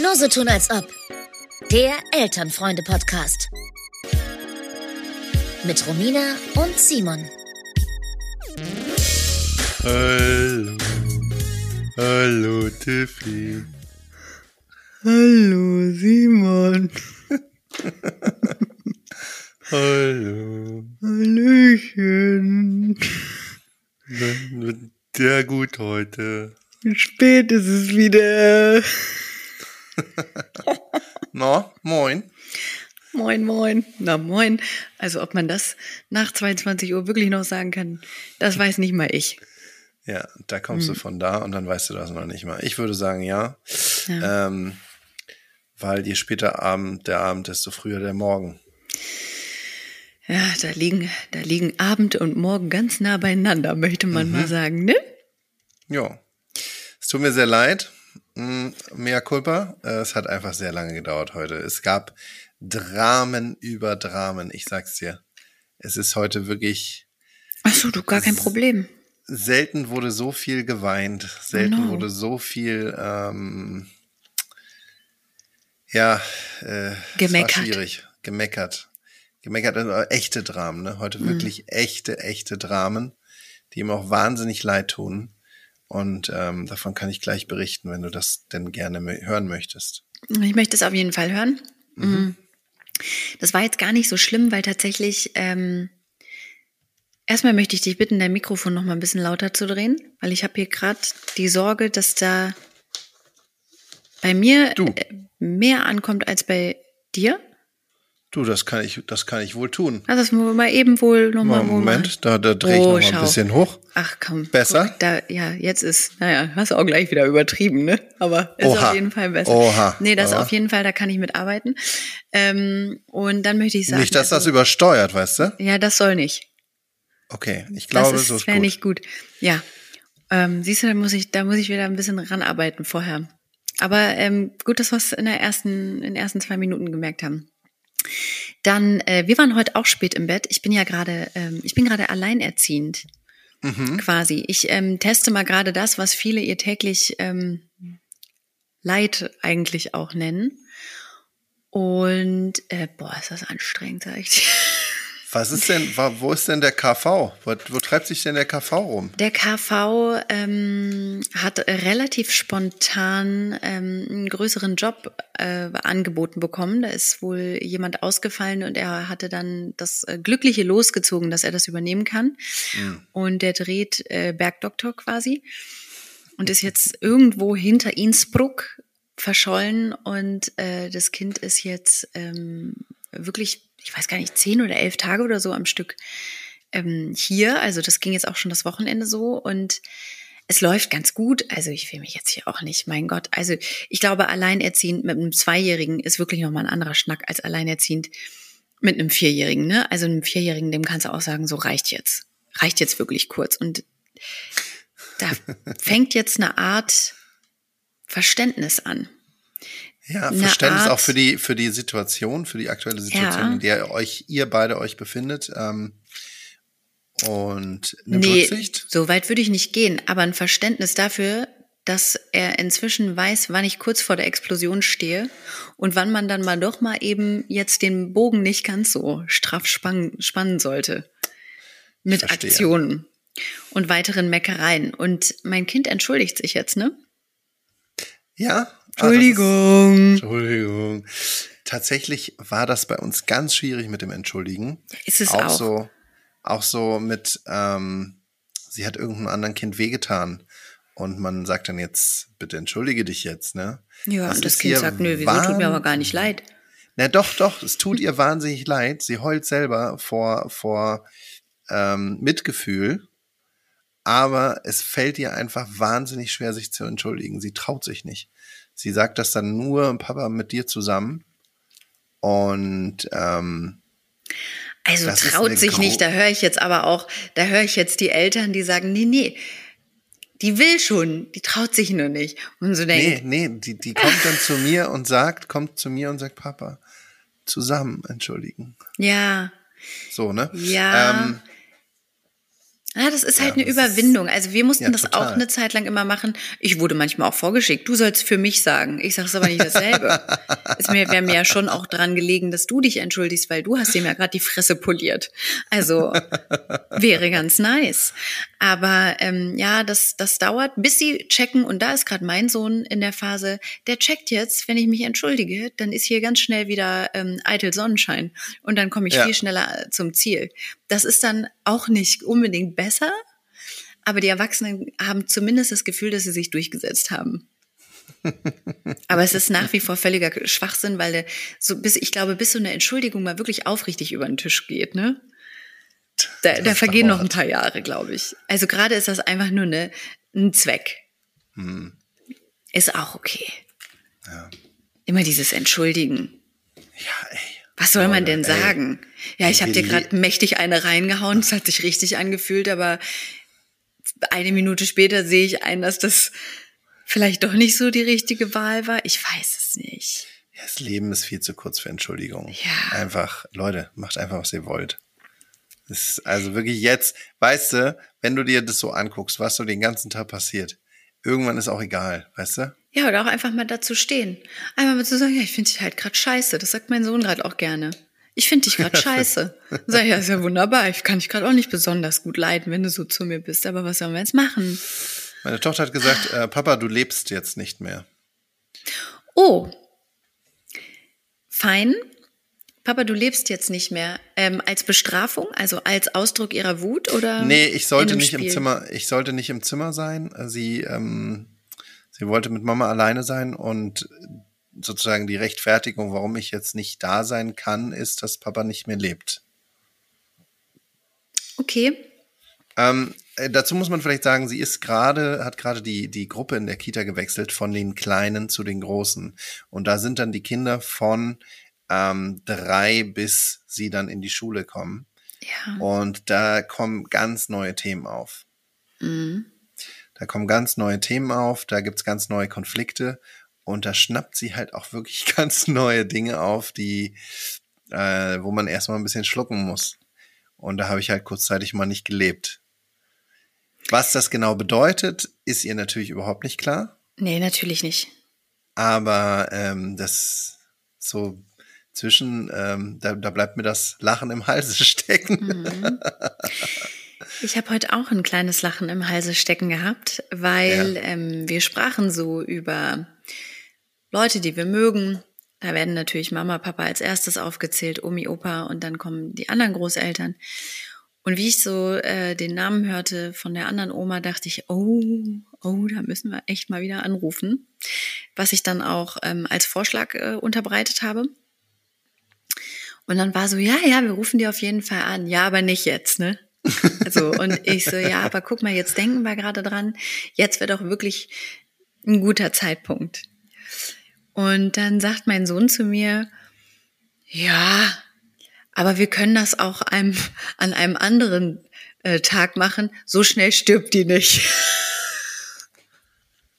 Nur so tun als ob. Der Elternfreunde-Podcast. Mit Romina und Simon. Hallo. Hallo, Tiffy. Hallo, Simon. Hallo. Hallöchen. Sehr gut heute. Wie spät ist es wieder? Na, moin. Moin, moin. Na, moin. Also, ob man das nach 22 Uhr wirklich noch sagen kann, das weiß nicht mal ich. Ja, da kommst Hm. du von da und dann weißt du das noch nicht mal. Ich würde sagen, ja. Ja. Ähm, weil je später Abend der Abend, desto früher der Morgen. Ja, da liegen, da liegen Abend und Morgen ganz nah beieinander, möchte man Mhm. mal sagen, ne? Ja. Tut mir sehr leid. Mm, Mea culpa. Äh, Es hat einfach sehr lange gedauert heute. Es gab Dramen über Dramen. Ich sag's dir. Es ist heute wirklich Ach so, du, gar kein Problem. selten wurde so viel geweint, selten no. wurde so viel, ähm, ja, äh, Gemeckert. Schwierig, gemeckert, gemeckert, also echte Dramen, ne? Heute wirklich echte, echte Dramen, die ihm auch wahnsinnig leid tun. Und ähm, davon kann ich gleich berichten, wenn du das denn gerne hören möchtest. Ich möchte es auf jeden Fall hören. Mhm. Das war jetzt gar nicht so schlimm, weil tatsächlich ähm, erstmal möchte ich dich bitten, dein Mikrofon noch mal ein bisschen lauter zu drehen, weil ich habe hier gerade die Sorge, dass da bei mir Du. äh, mehr ankommt als bei dir. Du, das kann ich, das kann ich wohl tun. Also das müssen wir mal eben wohl noch mal Mal, wohl Moment, da, da drehe ich Oh, noch mal ein bisschen hoch. Ach komm. Besser? Guck, da, ja, jetzt ist, naja, hast du auch gleich wieder übertrieben, ne? Aber ist Oha. auf jeden Fall besser. Oha. Nee, das Oha. auf jeden Fall, da kann ich mitarbeiten. Ähm, und dann möchte ich sagen. Nicht, dass das also- übersteuert, weißt du? Ja, das soll nicht. Okay, ich glaube, das so ist wäre nicht gut. Ja. Ähm, siehst du, da muss ich, da muss ich wieder ein bisschen ranarbeiten vorher. Aber ähm, gut, dass wir es in der ersten, in den ersten zwei Minuten gemerkt haben. Dann, äh, wir waren heute auch spät im Bett. Ich bin ja gerade, ähm, ich bin gerade alleinerziehend, Mhm. quasi. Ich ähm, teste mal gerade das, was viele ihr täglich ähm, Leid eigentlich auch nennen. Und äh, boah, ist das anstrengend, sag ich dir. Was ist denn, wo ist denn der KV? Wo, wo treibt sich denn der KV rum? Der KV ähm, hat relativ spontan ähm, einen größeren Job äh, angeboten bekommen. Da ist wohl jemand ausgefallen und er hatte dann das äh, glückliche losgezogen, dass er das übernehmen kann. Und der dreht äh, Bergdoktor quasi und ist jetzt irgendwo hinter Innsbruck verschollen und äh, das Kind ist jetzt ähm, wirklich, ich weiß gar nicht, zehn oder elf Tage oder so am Stück ähm, hier. Also das ging jetzt auch schon das Wochenende so und es läuft ganz gut. Also ich will mich jetzt hier auch nicht, mein Gott. Also ich glaube, alleinerziehend mit einem Zweijährigen ist wirklich nochmal ein anderer Schnack als alleinerziehend mit einem Vierjährigen. Ne? Also einem Vierjährigen, dem kannst du auch sagen, so reicht jetzt. Reicht jetzt wirklich kurz. Und da fängt jetzt eine Art Verständnis an. Ja, Eine Verständnis Art- auch für die, für die Situation, für die aktuelle Situation, Ja. in der euch, ihr beide euch befindet. Ähm, und nimmt Nee, Rücksicht. so weit würde ich nicht gehen, aber ein Verständnis dafür, dass er inzwischen weiß, wann ich kurz vor der Explosion stehe und wann man dann mal doch mal eben jetzt den Bogen nicht ganz so straff spannen, spannen sollte. Mit Verstehe. Aktionen und weiteren Meckereien. Und mein Kind entschuldigt sich jetzt, ne? Ja? Ah, das ist- Entschuldigung. Entschuldigung. Tatsächlich war das bei uns ganz schwierig mit dem Entschuldigen. Ist es auch, auch. so, auch so mit, ähm, sie hat irgendeinem anderen Kind wehgetan. Und man sagt dann jetzt, bitte entschuldige dich jetzt, ne? Ja, und das Kind sagt, nö, wieso tut mir aber gar nicht leid. Na doch, doch, es tut ihr wahnsinnig leid. Sie heult selber vor, vor ähm, Mitgefühl. Aber es fällt ihr einfach wahnsinnig schwer, sich zu entschuldigen. Sie traut sich nicht. Sie sagt das dann nur, Papa, mit dir zusammen. Und ähm, Also Das traut sich nicht, da höre ich jetzt aber auch, da höre ich jetzt die Eltern, die sagen, nee, nee, die will schon, die traut sich nur nicht. Und so nee, denkt, nee, die, die kommt dann zu mir und sagt, kommt zu mir und sagt, Papa, zusammen entschuldigen. ja, So, ne? Ja. Ähm, Ja, das ist halt Ja, eine Überwindung. Also wir mussten Ja, das total. auch eine Zeit lang immer machen. Ich wurde manchmal auch vorgeschickt. Du sollst für mich sagen. Ich sag's aber nicht dasselbe. es mir wäre mir ja schon auch dran gelegen, dass du dich entschuldigst, weil du hast dem ja gerade die Fresse poliert. Also wäre ganz nice. Aber ähm, ja, das das dauert, bis sie checken. Und da ist gerade mein Sohn in der Phase. Der checkt jetzt, wenn ich mich entschuldige, dann ist hier ganz schnell wieder ähm, eitel Sonnenschein und dann komme ich Ja. viel schneller zum Ziel. Das ist dann auch nicht unbedingt besser, aber die Erwachsenen haben zumindest das Gefühl, dass sie sich durchgesetzt haben. Aber es ist nach wie vor völliger Schwachsinn, weil so bis, ich glaube, bis so eine Entschuldigung mal wirklich aufrichtig über den Tisch geht, ne? Da, da vergehen noch ein paar Jahre, glaube ich. Also gerade ist das einfach nur eine, ein Zweck. Ist auch okay. Hm. Ja. Immer dieses Entschuldigen. Ja, ey. Was soll man denn sagen? Ja, ich habe dir gerade mächtig eine reingehauen, es hat sich richtig angefühlt, aber eine Minute später sehe ich ein, dass das vielleicht doch nicht so die richtige Wahl war. Ich weiß es nicht. Das Leben ist viel zu kurz für Entschuldigung. Ja. Einfach, Leute, macht einfach, was ihr wollt. Das ist also wirklich jetzt, weißt du, wenn du dir das so anguckst, was so den ganzen Tag passiert, irgendwann ist auch egal, weißt du? Ja, oder auch einfach mal dazu stehen. Einmal mal zu sagen, ja, ich finde dich halt gerade scheiße. Das sagt mein Sohn gerade auch gerne. Ich finde dich gerade scheiße. Sag ich, ja, ist ja wunderbar. Ich kann dich gerade auch nicht besonders gut leiden, wenn du so zu mir bist. Aber was sollen wir jetzt machen? Meine Tochter hat gesagt, äh, Papa, du lebst jetzt nicht mehr. Oh, fein. Papa, du lebst jetzt nicht mehr. Ähm, als Bestrafung, also als Ausdruck ihrer Wut oder? Nee, ich sollte nicht im Spiel? Zimmer, ich sollte nicht im Zimmer sein. Sie, ähm, sie wollte mit Mama alleine sein und sozusagen die Rechtfertigung, warum ich jetzt nicht da sein kann, ist, dass Papa nicht mehr lebt. Okay. Ähm, äh, dazu muss man vielleicht sagen, sie ist gerade, hat gerade die, die Gruppe in der Kita gewechselt von den Kleinen zu den Großen. Und da sind dann die Kinder von ähm, drei bis sie dann in die Schule kommen. Ja. Und da kommen ganz neue Themen auf. Mhm. Da kommen ganz neue Themen auf, da gibt's ganz neue Konflikte und da schnappt sie halt auch wirklich ganz neue Dinge auf, die, äh, wo man erstmal ein bisschen schlucken muss. Und da habe ich halt kurzzeitig mal nicht gelebt. Was das genau bedeutet, ist ihr natürlich überhaupt nicht klar. Nee, natürlich nicht. Aber ähm, das so zwischen, ähm, da, da bleibt mir das Lachen im Halse stecken. Ich habe heute auch ein kleines Lachen im Halse stecken gehabt, weil Ja. ähm, wir sprachen so über Leute, die wir mögen. Da werden natürlich Mama, Papa als erstes aufgezählt, Omi, Opa und dann kommen die anderen Großeltern. Und wie ich so äh, den Namen hörte von der anderen Oma, dachte ich, oh, oh, da müssen wir echt mal wieder anrufen. Was ich dann auch ähm, als Vorschlag äh, unterbreitet habe. Und dann war so, ja, ja, wir rufen die auf jeden Fall an. Ja, aber nicht jetzt, ne? Also, und ich so, ja, aber guck mal, jetzt denken wir gerade dran. Jetzt wäre doch wirklich ein guter Zeitpunkt. Und dann sagt mein Sohn zu mir, ja, aber wir können das auch einem, an einem anderen äh, Tag machen. So schnell stirbt die nicht.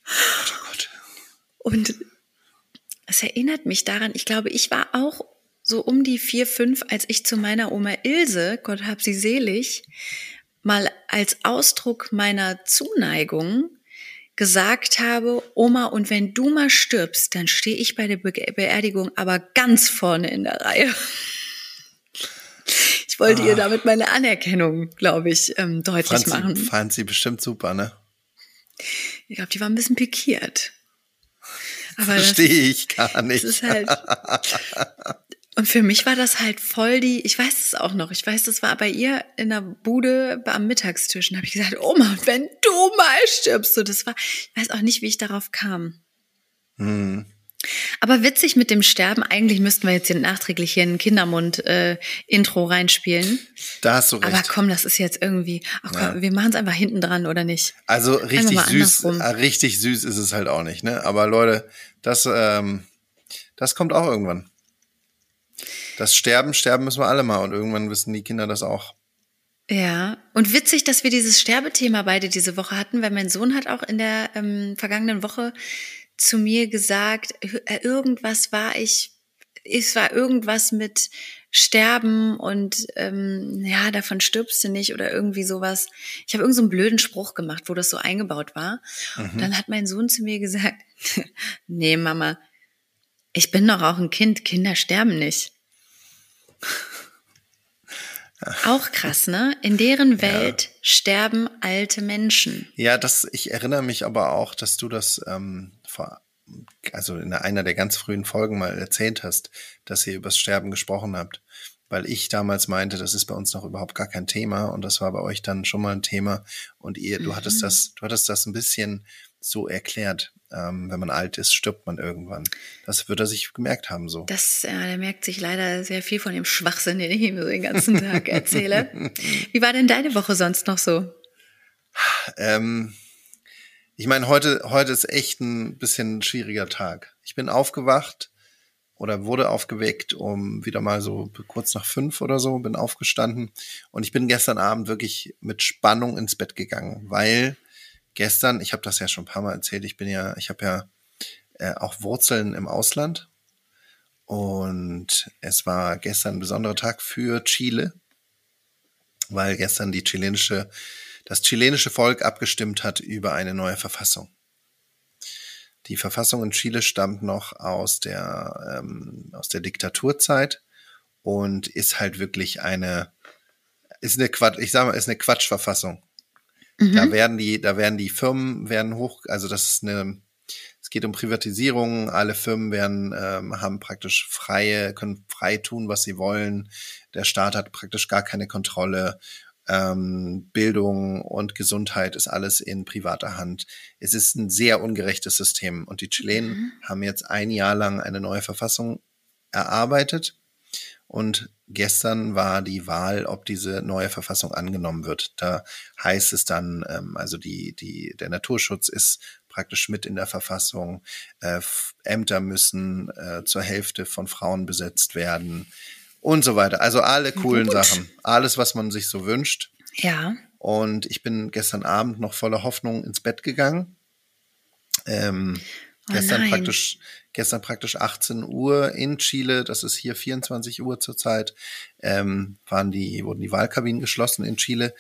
Oh Gott. Und es erinnert mich daran, ich glaube, ich war auch so um die vier, fünf, als ich zu meiner Oma Ilse, Gott hab sie selig, mal als Ausdruck meiner Zuneigung gesagt habe, Oma, und wenn du mal stirbst, dann stehe ich bei der Be Beerdigung aber ganz vorne in der Reihe. Ich wollte ihr Ah. damit meine Anerkennung, glaube ich, ähm, deutlich Fand machen. sie, fand sie bestimmt super, ne? Ich glaube, die war ein bisschen pikiert. Aber das- Verstehe ich gar nicht. Es ist halt. Und für mich war das halt voll die, ich weiß es auch noch, ich weiß, das war bei ihr in der Bude am Mittagstisch. Und habe ich gesagt, Oma, wenn du mal stirbst. So, das war, ich weiß auch nicht, wie ich darauf kam. Hm. Aber witzig mit dem Sterben, eigentlich müssten wir jetzt hier nachträglich hier ein Kindermund-Intro reinspielen. Da hast du recht. Aber komm, das ist jetzt irgendwie, ach komm, Ja. wir machen es einfach hinten dran, oder nicht? Also richtig süß, andersrum. äh, richtig süß ist es halt auch nicht, ne? Aber Leute, das, ähm, das kommt auch irgendwann. Das Sterben, sterben müssen wir alle mal und irgendwann wissen die Kinder das auch. Ja, und witzig, dass wir dieses Sterbethema beide diese Woche hatten, weil mein Sohn hat auch in der ähm, vergangenen Woche zu mir gesagt, äh, irgendwas war ich, es war irgendwas mit sterben und ähm, ja, davon stirbst du nicht oder irgendwie sowas. Ich habe irgendeinen so blöden Spruch gemacht, wo das so eingebaut war. Mhm. Und dann hat mein Sohn zu mir gesagt, nee, Mama, ich bin doch auch ein Kind, Kinder sterben nicht. Auch krass, ne? In deren Welt ja. sterben alte Menschen. Ja, das, ich erinnere mich aber auch, dass du das ähm, vor, also in einer der ganz frühen Folgen mal erzählt hast, dass ihr übers Sterben gesprochen habt. Weil ich damals meinte, das ist bei uns noch überhaupt gar kein Thema und das war bei euch dann schon mal ein Thema und ihr, du hattest mhm. das, du hattest das ein bisschen so erklärt. Ähm, wenn man alt ist, stirbt man irgendwann. Das wird er sich gemerkt haben so. Das, ja, der merkt sich leider sehr viel von dem Schwachsinn, den ich ihm so den ganzen Tag erzähle. Wie war denn deine Woche sonst noch so? Ähm, ich meine, heute, heute ist echt ein bisschen ein schwieriger Tag. Ich bin aufgewacht oder wurde aufgeweckt um wieder mal so kurz nach fünf oder so, bin aufgestanden und ich bin gestern Abend wirklich mit Spannung ins Bett gegangen, weil gestern, ich habe das ja schon ein paar Mal erzählt, ich bin ja, ich habe ja äh, auch Wurzeln im Ausland. Und es war gestern ein besonderer Tag für Chile, weil gestern die chilenische, das chilenische Volk abgestimmt hat über eine neue Verfassung. Die Verfassung in Chile stammt noch aus der, ähm, aus der Diktaturzeit und ist halt wirklich eine, ist eine Quatsch, ich sag mal, ist eine Quatschverfassung. Da mhm. werden die, da werden die Firmen werden hoch, also das ist eine, es geht um Privatisierung, alle Firmen werden, ähm, haben praktisch freie, können frei tun, was sie wollen. Der Staat hat praktisch gar keine Kontrolle. Ähm, Bildung und Gesundheit ist alles in privater Hand. Es ist ein sehr ungerechtes System. Und die Chilenen mhm. haben jetzt ein Jahr lang eine neue Verfassung erarbeitet und gestern war die Wahl, ob diese neue Verfassung angenommen wird. Da heißt es dann, ähm, also die, die, der Naturschutz ist praktisch mit in der Verfassung. Äh, Ämter müssen äh, zur Hälfte von Frauen besetzt werden und so weiter. Also alle coolen Gut. Sachen. Alles, was man sich so wünscht. Ja. Und ich bin gestern Abend noch voller Hoffnung ins Bett gegangen. Ähm, oh gestern nein. praktisch gestern praktisch 18 Uhr in Chile, das ist hier 24 Uhr zurzeit, ähm, waren die, wurden die Wahlkabinen geschlossen in Chile.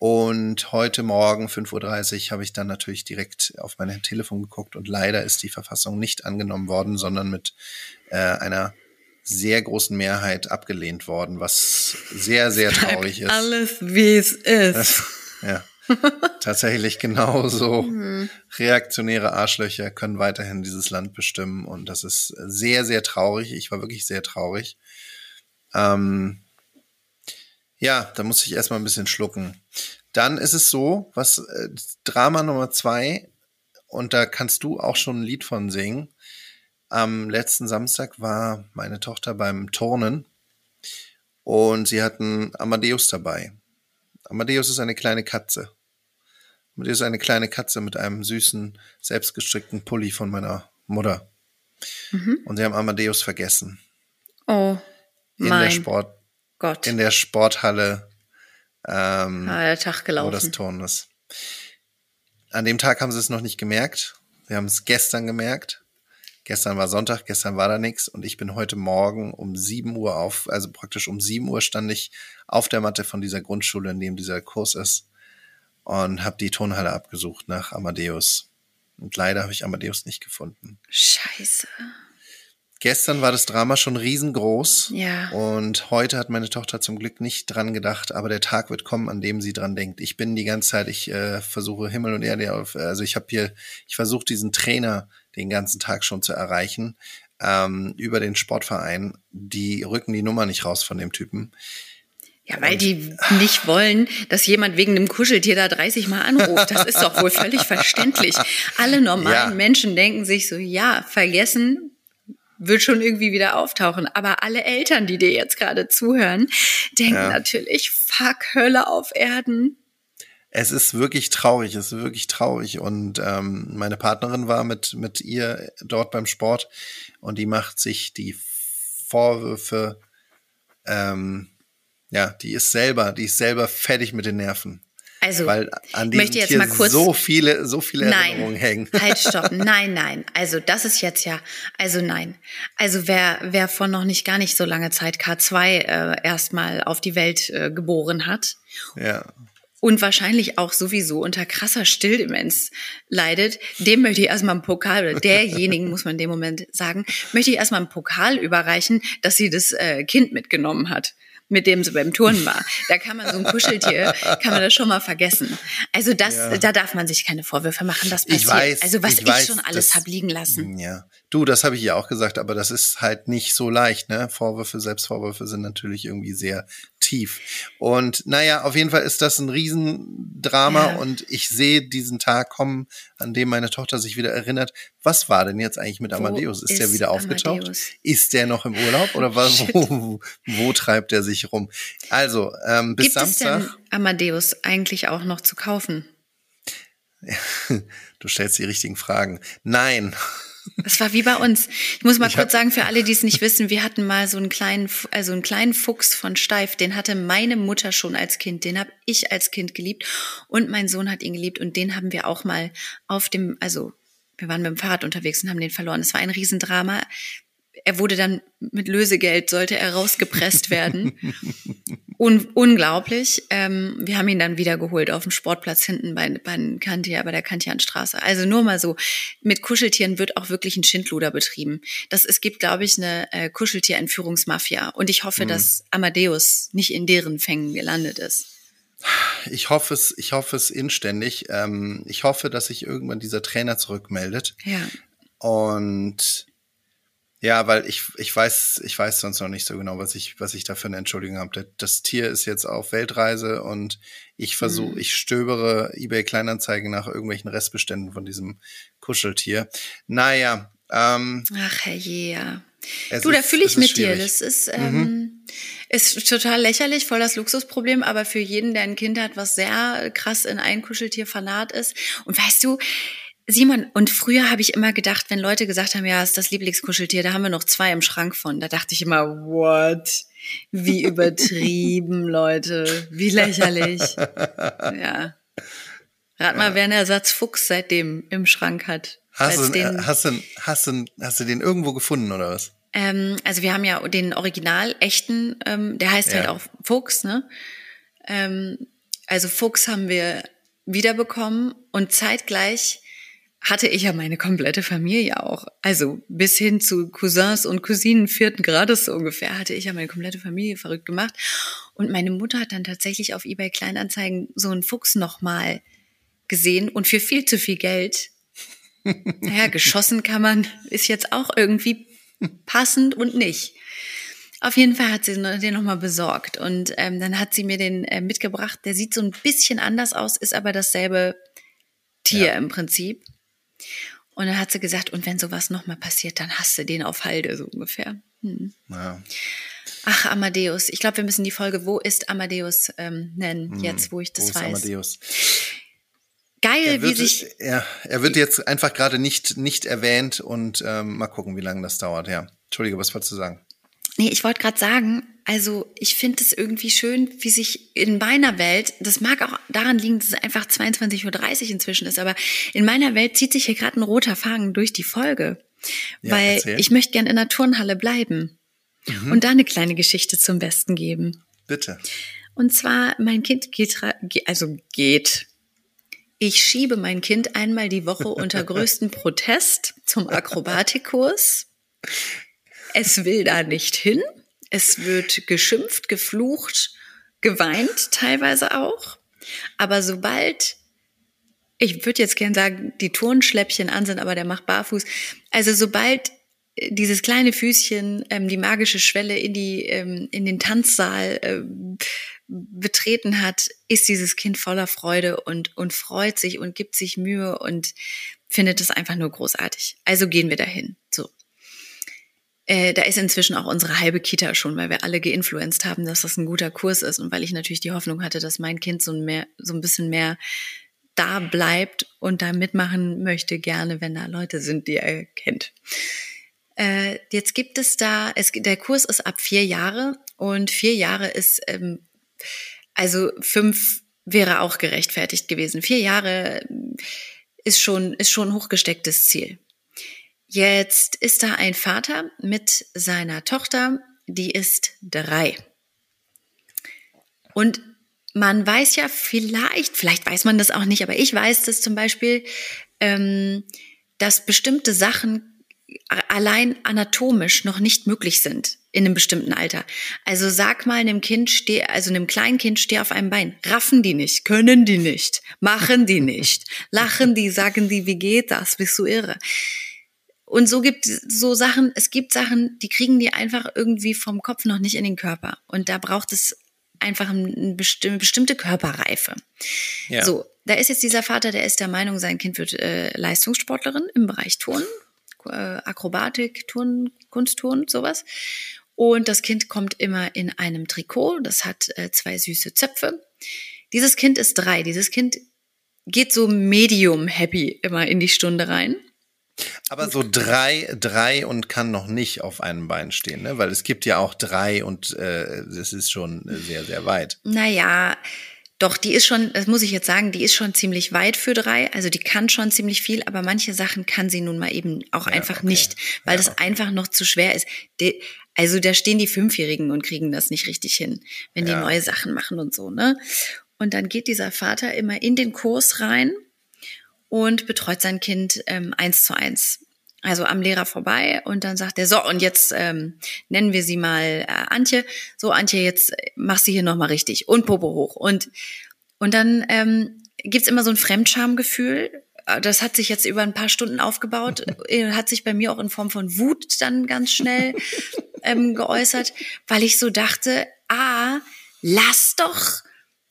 Und heute Morgen 5.30 Uhr habe ich dann natürlich direkt auf mein Telefon geguckt und leider ist die Verfassung nicht angenommen worden, sondern mit äh, einer sehr großen Mehrheit abgelehnt worden, was sehr, sehr traurig ist. Alles wie es ist. ja. Tatsächlich genauso. Mhm. Reaktionäre Arschlöcher können weiterhin dieses Land bestimmen und das ist sehr, sehr traurig. Ich war wirklich sehr traurig. Ähm, ja, da muss ich erstmal ein bisschen schlucken. Dann ist es so, was äh, Drama Nummer zwei, und da kannst du auch schon ein Lied von singen. Am letzten Samstag war meine Tochter beim Turnen und sie hatten Amadeus dabei. Amadeus ist eine kleine Katze. Und ist eine kleine Katze mit einem süßen, selbstgestrickten Pulli von meiner Mutter. Mhm. Und sie haben Amadeus vergessen. Oh, in mein der Sport, Gott. In der Sporthalle. Ähm, ah, der Tag gelaufen. Wo das Turn ist. An dem Tag haben sie es noch nicht gemerkt. Wir haben es gestern gemerkt. Gestern war Sonntag, gestern war da nichts und ich bin heute Morgen um 7 Uhr auf, also praktisch um 7 Uhr stand ich auf der Matte von dieser Grundschule, in dem dieser Kurs ist und habe die Tonhalle abgesucht nach Amadeus. Und leider habe ich Amadeus nicht gefunden. Scheiße. Gestern war das Drama schon riesengroß. Ja. Und heute hat meine Tochter zum Glück nicht dran gedacht, aber der Tag wird kommen, an dem sie dran denkt. Ich bin die ganze Zeit, ich äh, versuche Himmel und Erde auf, also ich habe hier, ich versuche diesen Trainer den ganzen Tag schon zu erreichen ähm, über den Sportverein. Die rücken die Nummer nicht raus von dem Typen. Ja, weil die nicht wollen, dass jemand wegen einem Kuscheltier da 30 Mal anruft. Das ist doch wohl völlig verständlich. Alle normalen ja. Menschen denken sich so, ja, vergessen wird schon irgendwie wieder auftauchen. Aber alle Eltern, die dir jetzt gerade zuhören, denken ja. natürlich, fuck, Hölle auf Erden. Es ist wirklich traurig, es ist wirklich traurig. Und ähm, meine Partnerin war mit, mit ihr dort beim Sport und die macht sich die Vorwürfe, ähm, ja, die ist selber, die ist selber fertig mit den Nerven. Also, Weil an diesem möchte jetzt Tier mal kurz- so viele, so viele Erinnerungen Nein, hängen. halt, stopp. Nein, nein. Also das ist jetzt ja, also nein. Also wer, wer vor noch nicht gar nicht so lange Zeit K2 äh, erstmal auf die Welt äh, geboren hat Ja. und wahrscheinlich auch sowieso unter krasser Stilldemenz leidet, dem möchte ich erstmal einen Pokal, oder derjenigen, muss man in dem Moment sagen, möchte ich erstmal einen Pokal überreichen, dass sie das äh, Kind mitgenommen hat mit dem sie beim Turnen war. Da kann man so ein Kuscheltier, kann man das schon mal vergessen. Also das, Ja. da darf man sich keine Vorwürfe machen, das passiert. Ich weiß, also was ich ich, weiß, schon alles das- hab liegen lassen. Ja. Du, das habe ich ja auch gesagt, aber das ist halt nicht so leicht, ne? Vorwürfe, Selbstvorwürfe sind natürlich irgendwie sehr tief. Und naja, auf jeden Fall ist das ein Riesendrama Ja. und ich sehe diesen Tag kommen, an dem meine Tochter sich wieder erinnert, was war denn jetzt eigentlich mit Amadeus? Ist, der ist wieder aufgetaucht? Amadeus? Ist der noch im Urlaub oder was, wo, wo treibt er sich rum? Also, ähm, bis Gibt es Samstag. denn Amadeus eigentlich auch noch zu kaufen? Du stellst die richtigen Fragen. Nein. Das war wie bei uns. Ich muss mal Ich kurz sagen, für alle, die es nicht wissen, wir hatten mal so einen kleinen, also einen kleinen Fuchs von Steif, den hatte meine Mutter schon als Kind, den habe ich als Kind geliebt und mein Sohn hat ihn geliebt und den haben wir auch mal auf dem, also wir waren mit dem Fahrrad unterwegs und haben den verloren. Es war ein Riesendrama. Er wurde dann mit Lösegeld, sollte er rausgepresst werden. Un unglaublich. Ähm, wir haben ihn dann wieder geholt auf dem Sportplatz hinten bei, bei Kantia, bei der Kantianstraße. Also nur mal so, mit Kuscheltieren wird auch wirklich ein Schindluder betrieben. Das, es gibt, glaube ich, eine äh, Kuscheltierentführungsmafia. Und ich hoffe, dass Amadeus nicht in deren Fängen gelandet ist. Ich hoffe es, ich hoffe es inständig. Ähm, ich hoffe, dass sich irgendwann dieser Trainer zurückmeldet. Ja. Und ja, weil ich, ich weiß, ich weiß sonst noch nicht so genau, was ich, was ich da für eine Entschuldigung habe. Das Tier ist jetzt auf Weltreise und ich versuche, Mhm. ich stöbere eBay Kleinanzeigen nach irgendwelchen Restbeständen von diesem Kuscheltier. Naja, ähm, Ach, herrje, ja. Du, da fühle ich mit dir. Mhm. Das ist, ähm, ist total lächerlich, voll das Luxusproblem, aber für jeden, der ein Kind hat, was sehr krass in ein Kuscheltier vernarrt ist. Und weißt du, Simon, und früher habe ich immer gedacht, wenn Leute gesagt haben, ja, ist das Lieblingskuscheltier, da haben wir noch zwei im Schrank von, da dachte ich immer, what? Wie übertrieben, Leute. Wie lächerlich. Ja. Rat mal, wer einen Ersatz Fuchs seitdem im Schrank hat. Hast du, den- hast, du, hast, du, hast du den irgendwo gefunden oder was? ähm, also wir haben ja den Original echten, ähm, der heißt halt Ja. auch Fuchs, ne? Ähm, also Fuchs haben wir wiederbekommen und zeitgleich hatte ich ja meine komplette Familie auch. Also bis hin zu Cousins und Cousinen vierten Grades so ungefähr hatte ich ja meine komplette Familie verrückt gemacht. Und meine Mutter hat dann tatsächlich auf eBay Kleinanzeigen so einen Fuchs nochmal gesehen und für viel zu viel Geld. Naja, geschossen kann man, ist jetzt auch irgendwie passend und nicht. Auf jeden Fall hat sie den nochmal besorgt und ähm, dann hat sie mir den äh, mitgebracht. Der sieht so ein bisschen anders aus, ist aber dasselbe Tier Ja. im Prinzip. Und dann hat sie gesagt, und wenn sowas nochmal passiert, dann hast du den auf Halde, so ungefähr. Hm. Ja. Ach, Amadeus. Ich glaube, wir müssen die Folge Wo ist Amadeus ähm, nennen, jetzt wo ich Hm. Wo das ist weiß. Amadeus? Geil, Er wie wird, sich er, er wird jetzt einfach gerade nicht, nicht erwähnt und ähm, mal gucken, wie lange das dauert. Ja. Entschuldige, was wolltest du sagen? Nee, ich wollte gerade sagen, also ich finde es irgendwie schön, wie sich in meiner Welt, das mag auch daran liegen, dass es einfach 22.30 Uhr inzwischen ist, aber in meiner Welt zieht sich hier gerade ein roter Faden durch die Folge. Ja, weil erzähl. Mhm. ich möchte gern in der Turnhalle bleiben und da eine kleine Geschichte zum Besten geben. Bitte. Und zwar, mein Kind geht, also geht. Ich schiebe mein Kind einmal die Woche unter größten Protest zum Akrobatikkurs. Es will da nicht hin. Es wird geschimpft, geflucht, geweint teilweise auch. Aber sobald, ich würde jetzt gern sagen, die Turnschläppchen an sind, aber der macht barfuß. Also sobald äh, dieses kleine Füßchen ähm, die magische Schwelle in die ähm, in den Tanzsaal ähm, betreten hat, ist dieses Kind voller Freude und und freut sich und gibt sich Mühe und findet es einfach nur großartig. Also gehen wir dahin. Äh, da ist inzwischen auch unsere halbe Kita schon, weil wir alle geinfluenced haben, dass das ein guter Kurs ist und weil ich natürlich die Hoffnung hatte, dass mein Kind so ein, mehr, so ein bisschen mehr da bleibt und da mitmachen möchte, gerne, wenn da Leute sind, die er kennt. Äh, jetzt gibt es da, es, der Kurs ist ab vier Jahre und vier Jahre ist ähm, also fünf wäre auch gerechtfertigt gewesen. Vier Jahre ist schon, ist schon ein hochgestecktes Ziel. Jetzt ist da ein Vater mit seiner Tochter, die ist drei. Und man weiß ja vielleicht, vielleicht weiß man das auch nicht, aber ich weiß das zum Beispiel, ähm, dass bestimmte Sachen allein anatomisch noch nicht möglich sind in einem bestimmten Alter. Also sag mal einem Kind, steh, also einem kleinen Kind, steh auf einem Bein. Raffen die nicht, können die nicht, machen die nicht, lachen die, sagen die, wie geht das, bist du irre. Und so gibt so Sachen, es gibt Sachen, die kriegen die einfach irgendwie vom Kopf noch nicht in den Körper. Und da braucht es einfach eine bestimmte Körperreife. Ja. So, da ist jetzt dieser Vater, der ist der Meinung, sein Kind wird äh, Leistungssportlerin im Bereich Turnen, äh, Akrobatik, Turnen, Kunstturnen, sowas. Und das Kind kommt immer in einem Trikot, das hat äh, zwei süße Zöpfe. Dieses Kind ist drei. Dieses Kind geht so medium happy immer in die Stunde rein. Aber so drei, drei und kann noch nicht auf einem Bein stehen, ne? Weil es gibt ja auch drei und äh, das ist schon sehr, sehr weit. Naja, doch, die ist schon, das muss ich jetzt sagen, die ist schon ziemlich weit für drei. Also die kann schon ziemlich viel, aber manche Sachen kann sie nun mal eben auch ja, einfach okay. nicht, weil ja, das okay. einfach noch zu schwer ist. Die, also da stehen die Fünfjährigen und kriegen das nicht richtig hin, wenn die ja. neue Sachen machen und so, ne? Und dann geht dieser Vater immer in den Kurs rein und betreut sein Kind ähm, eins zu eins. Also am Lehrer vorbei und dann sagt er, so, und jetzt ähm, nennen wir sie mal äh, Antje. So, Antje, jetzt mach sie hier nochmal richtig und Popo hoch. Und, und dann ähm, gibt's immer so ein Fremdschamgefühl. Das hat sich jetzt über ein paar Stunden aufgebaut, äh, hat sich bei mir auch in Form von Wut dann ganz schnell ähm, geäußert, weil ich so dachte, ah, lass doch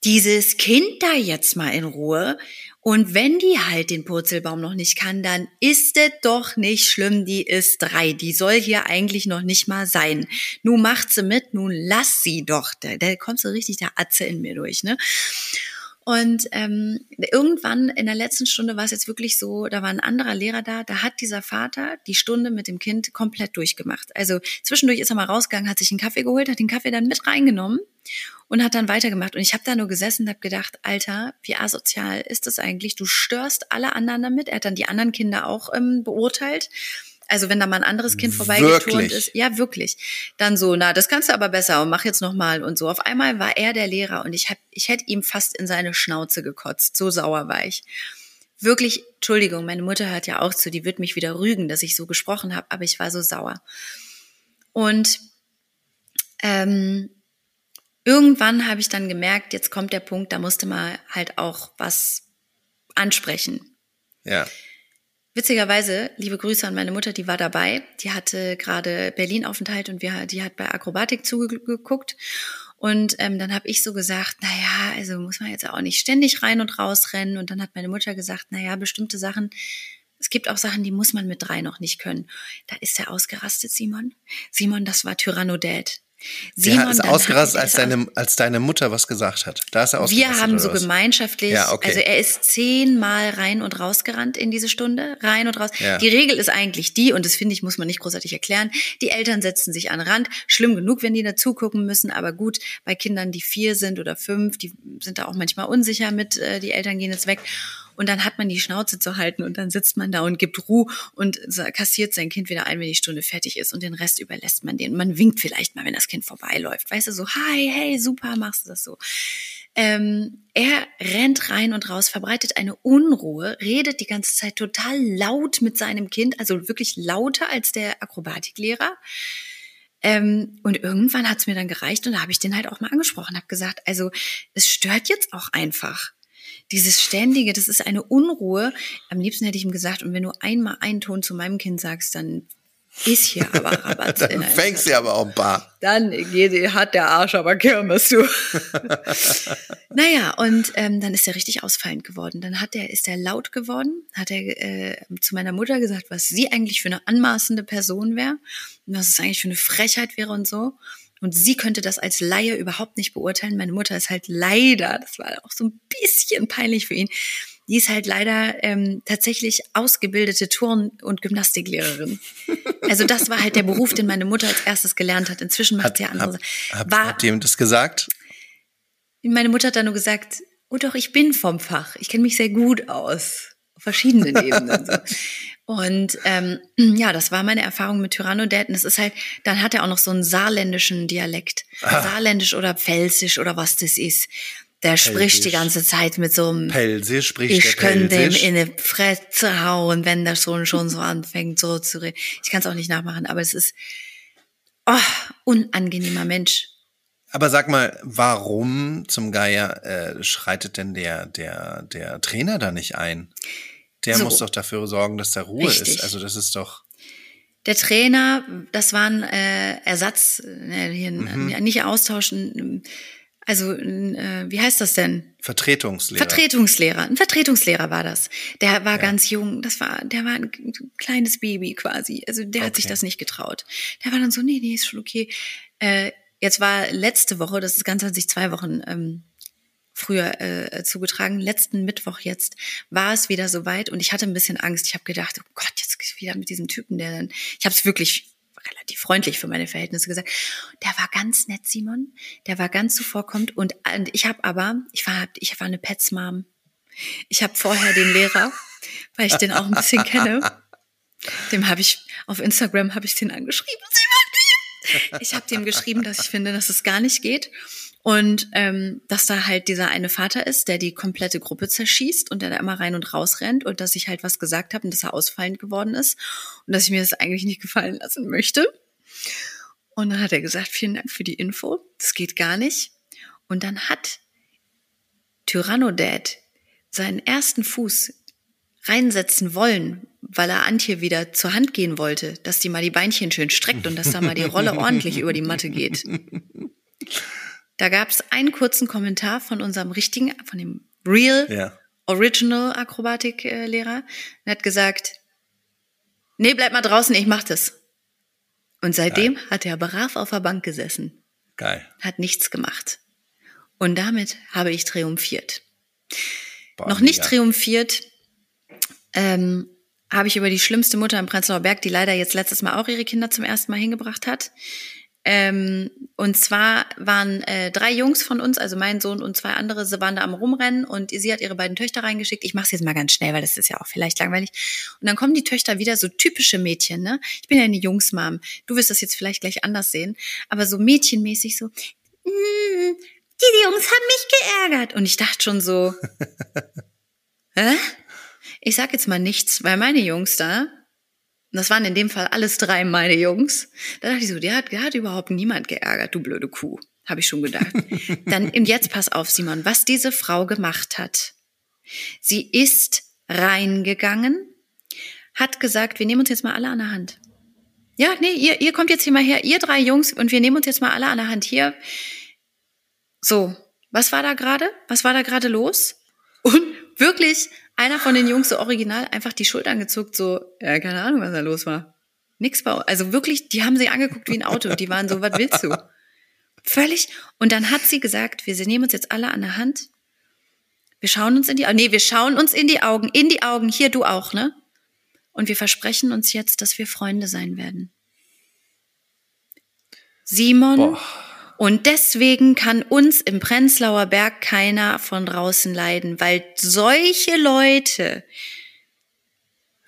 dieses Kind da jetzt mal in Ruhe. Und wenn die halt den Purzelbaum noch nicht kann, dann ist es doch nicht schlimm, die ist drei. Die soll hier eigentlich noch nicht mal sein. Nun macht sie mit, nun lass sie doch. Da, da kommt so richtig der Atze in mir durch, ne? Und ähm, irgendwann in der letzten Stunde war es jetzt wirklich so, da war ein anderer Lehrer da, da hat dieser Vater die Stunde mit dem Kind komplett durchgemacht. Also zwischendurch ist er mal rausgegangen, hat sich einen Kaffee geholt, hat den Kaffee dann mit reingenommen und hat dann weitergemacht. Und ich habe da nur gesessen und habe gedacht, Alter, wie asozial ist das eigentlich? Du störst alle anderen damit. Er hat dann die anderen Kinder auch ähm, beurteilt. Also wenn da mal ein anderes Kind vorbeigeturnt ist, ja wirklich, dann so, na, das kannst du aber besser und mach jetzt noch mal und so. Auf einmal war er der Lehrer und ich hab, ich hätte ihm fast in seine Schnauze gekotzt, so sauer war ich. Wirklich, Entschuldigung, meine Mutter hört ja auch zu, die wird mich wieder rügen, dass ich so gesprochen habe, aber ich war so sauer. Und ähm, irgendwann habe ich dann gemerkt, jetzt kommt der Punkt, da musste man halt auch was ansprechen. Ja. Witzigerweise, liebe Grüße an meine Mutter, die war dabei. Die hatte gerade Berlin-Aufenthalt und wir, die hat bei Akrobatik zugeguckt. Und ähm, dann habe ich so gesagt, na ja, also muss man jetzt auch nicht ständig rein und raus rennen. Und dann hat meine Mutter gesagt, na ja, bestimmte Sachen, es gibt auch Sachen, die muss man mit drei noch nicht können. Da ist er ausgerastet, Simon. Simon, das war Tyrannodad. Simon ja, ist ausgerastet, als deine, als deine Mutter was gesagt hat. Da ist er ausgerastet. Wir haben so was? gemeinschaftlich, ja, okay. also er ist zehnmal rein und raus gerannt in diese Stunde, rein und raus. Ja. Die Regel ist eigentlich die, und das finde ich, muss man nicht großartig erklären, die Eltern setzen sich an den Rand. Schlimm genug, wenn die dazu gucken müssen, aber gut, bei Kindern, die vier sind oder fünf, die sind da auch manchmal unsicher mit, äh, die Eltern gehen jetzt weg. Und dann hat man die Schnauze zu halten und dann sitzt man da und gibt Ruhe und kassiert sein Kind wieder ein, wenn die Stunde fertig ist und den Rest überlässt man denen. Man winkt vielleicht mal, wenn das Kind vorbeiläuft. Weißt du, so, hi, hey, super, machst du das so. Ähm, er rennt rein und raus, verbreitet eine Unruhe, redet die ganze Zeit total laut mit seinem Kind, also wirklich lauter als der Akrobatiklehrer. Ähm, und irgendwann hat es mir dann gereicht und da habe ich den halt auch mal angesprochen, habe gesagt, also es stört jetzt auch einfach dieses ständige, das ist eine Unruhe. Am liebsten hätte ich ihm gesagt, und wenn du einmal einen Ton zu meinem Kind sagst, dann ist hier aber Rabatt. dann fängst du aber auch ein paar. Dann hat der Arsch aber Kirmes, du. naja, und ähm, dann ist er richtig ausfallend geworden. Dann hat er, ist er laut geworden, hat er äh, zu meiner Mutter gesagt, was sie eigentlich für eine anmaßende Person wäre und was es eigentlich für eine Frechheit wäre und so. Und sie könnte das als Laie überhaupt nicht beurteilen. Meine Mutter ist halt leider, das war auch so ein bisschen peinlich für ihn, die ist halt leider ähm, tatsächlich ausgebildete Turn- und Gymnastiklehrerin. Also das war halt der Beruf, den meine Mutter als erstes gelernt hat. Inzwischen macht sie ja andere. Hab, hab, war, hat jemand das gesagt? Meine Mutter hat dann nur gesagt, oh doch, ich bin vom Fach. Ich kenne mich sehr gut aus. Verschiedenen Ebenen. So. Und ähm, ja, das war meine Erfahrung mit Tyrannodad. Und es ist halt, dann hat er auch noch so einen saarländischen Dialekt. Ah. Saarländisch oder Pfälzisch oder was das ist. Der Pelsisch. spricht die ganze Zeit mit so einem Pelsisch spricht Ich könnte dem in eine Fresse hauen, wenn der schon schon so anfängt, so zu reden. Ich kann es auch nicht nachmachen, aber es ist oh, unangenehmer Mensch. Aber sag mal, warum zum Geier äh, schreitet denn der, der, der Trainer da nicht ein? Der so. muss doch dafür sorgen, dass da Ruhe Richtig. ist. Also das ist doch. Der Trainer, das war ein äh, Ersatz, äh, hier, mhm. nicht austauschen. Also, äh, wie heißt das denn? Vertretungslehrer. Vertretungslehrer. Ein Vertretungslehrer war das. Der war ja. ganz jung. Das war, der war ein kleines Baby quasi. Also der okay. hat sich das nicht getraut. Der war dann so, nee, nee, ist schon okay. Äh, jetzt war letzte Woche, das ist ganz an sich zwei Wochen ähm, früher äh, zugetragen. Letzten Mittwoch jetzt war es wieder soweit und ich hatte ein bisschen Angst. Ich habe gedacht, oh Gott, jetzt wieder mit diesem Typen, der dann. Ich habe es wirklich relativ freundlich für meine Verhältnisse gesagt. Der war ganz nett, Simon. Der war ganz zuvorkommend und, und ich habe aber, ich war, ich war eine Pets Mom. Ich habe vorher den Lehrer, weil ich den auch ein bisschen kenne. Dem habe ich auf Instagram habe ich den angeschrieben. Ich habe dem geschrieben, dass ich finde, dass es gar nicht geht. Und ähm, dass da halt dieser eine Vater ist, der die komplette Gruppe zerschießt und der da immer rein und raus rennt und dass ich halt was gesagt habe und dass er ausfallend geworden ist und dass ich mir das eigentlich nicht gefallen lassen möchte. Und dann hat er gesagt, vielen Dank für die Info, das geht gar nicht. Und dann hat Tyrannodad seinen ersten Fuß reinsetzen wollen, weil er Antje wieder zur Hand gehen wollte, dass die mal die Beinchen schön streckt und dass da mal die Rolle ordentlich über die Matte geht. Da gab es einen kurzen Kommentar von unserem richtigen, von dem Real ja. Original Akrobatiklehrer. Er hat gesagt, nee, bleib mal draußen, ich mach das. Und seitdem Geil. hat er brav auf der Bank gesessen. Geil. Hat nichts gemacht. Und damit habe ich triumphiert. Boah, Noch nicht mega. triumphiert ähm, habe ich über die schlimmste Mutter im Prenzlauer Berg, die leider jetzt letztes Mal auch ihre Kinder zum ersten Mal hingebracht hat. Ähm, und zwar waren äh, drei Jungs von uns, also mein Sohn und zwei andere, sie waren da am Rumrennen und sie hat ihre beiden Töchter reingeschickt. Ich mache es jetzt mal ganz schnell, weil das ist ja auch vielleicht langweilig. Und dann kommen die Töchter wieder, so typische Mädchen, ne? Ich bin ja eine Jungsmam. Du wirst das jetzt vielleicht gleich anders sehen. Aber so mädchenmäßig so, mm, die Jungs haben mich geärgert. Und ich dachte schon so, hä? Ich sag jetzt mal nichts, weil meine Jungs da, das waren in dem Fall alles drei meine Jungs. Da dachte ich so, der hat, der hat überhaupt niemand geärgert, du blöde Kuh. Habe ich schon gedacht. Dann jetzt pass auf, Simon, was diese Frau gemacht hat. Sie ist reingegangen, hat gesagt, wir nehmen uns jetzt mal alle an der Hand. Ja, nee, ihr, ihr kommt jetzt hier mal her, ihr drei Jungs, und wir nehmen uns jetzt mal alle an der Hand hier. So, was war da gerade? Was war da gerade los? Und wirklich einer von den Jungs so original einfach die Schultern gezuckt, so, ja, keine Ahnung, was da los war. Nix bei, also wirklich, die haben sie angeguckt wie ein Auto, die waren so, was willst du? Völlig. Und dann hat sie gesagt, wir nehmen uns jetzt alle an der Hand. Wir schauen uns in die Augen. Nee, wir schauen uns in die Augen, in die Augen. Hier, du auch, ne? Und wir versprechen uns jetzt, dass wir Freunde sein werden. Simon Boah. Und deswegen kann uns im Prenzlauer Berg keiner von draußen leiden, weil solche Leute,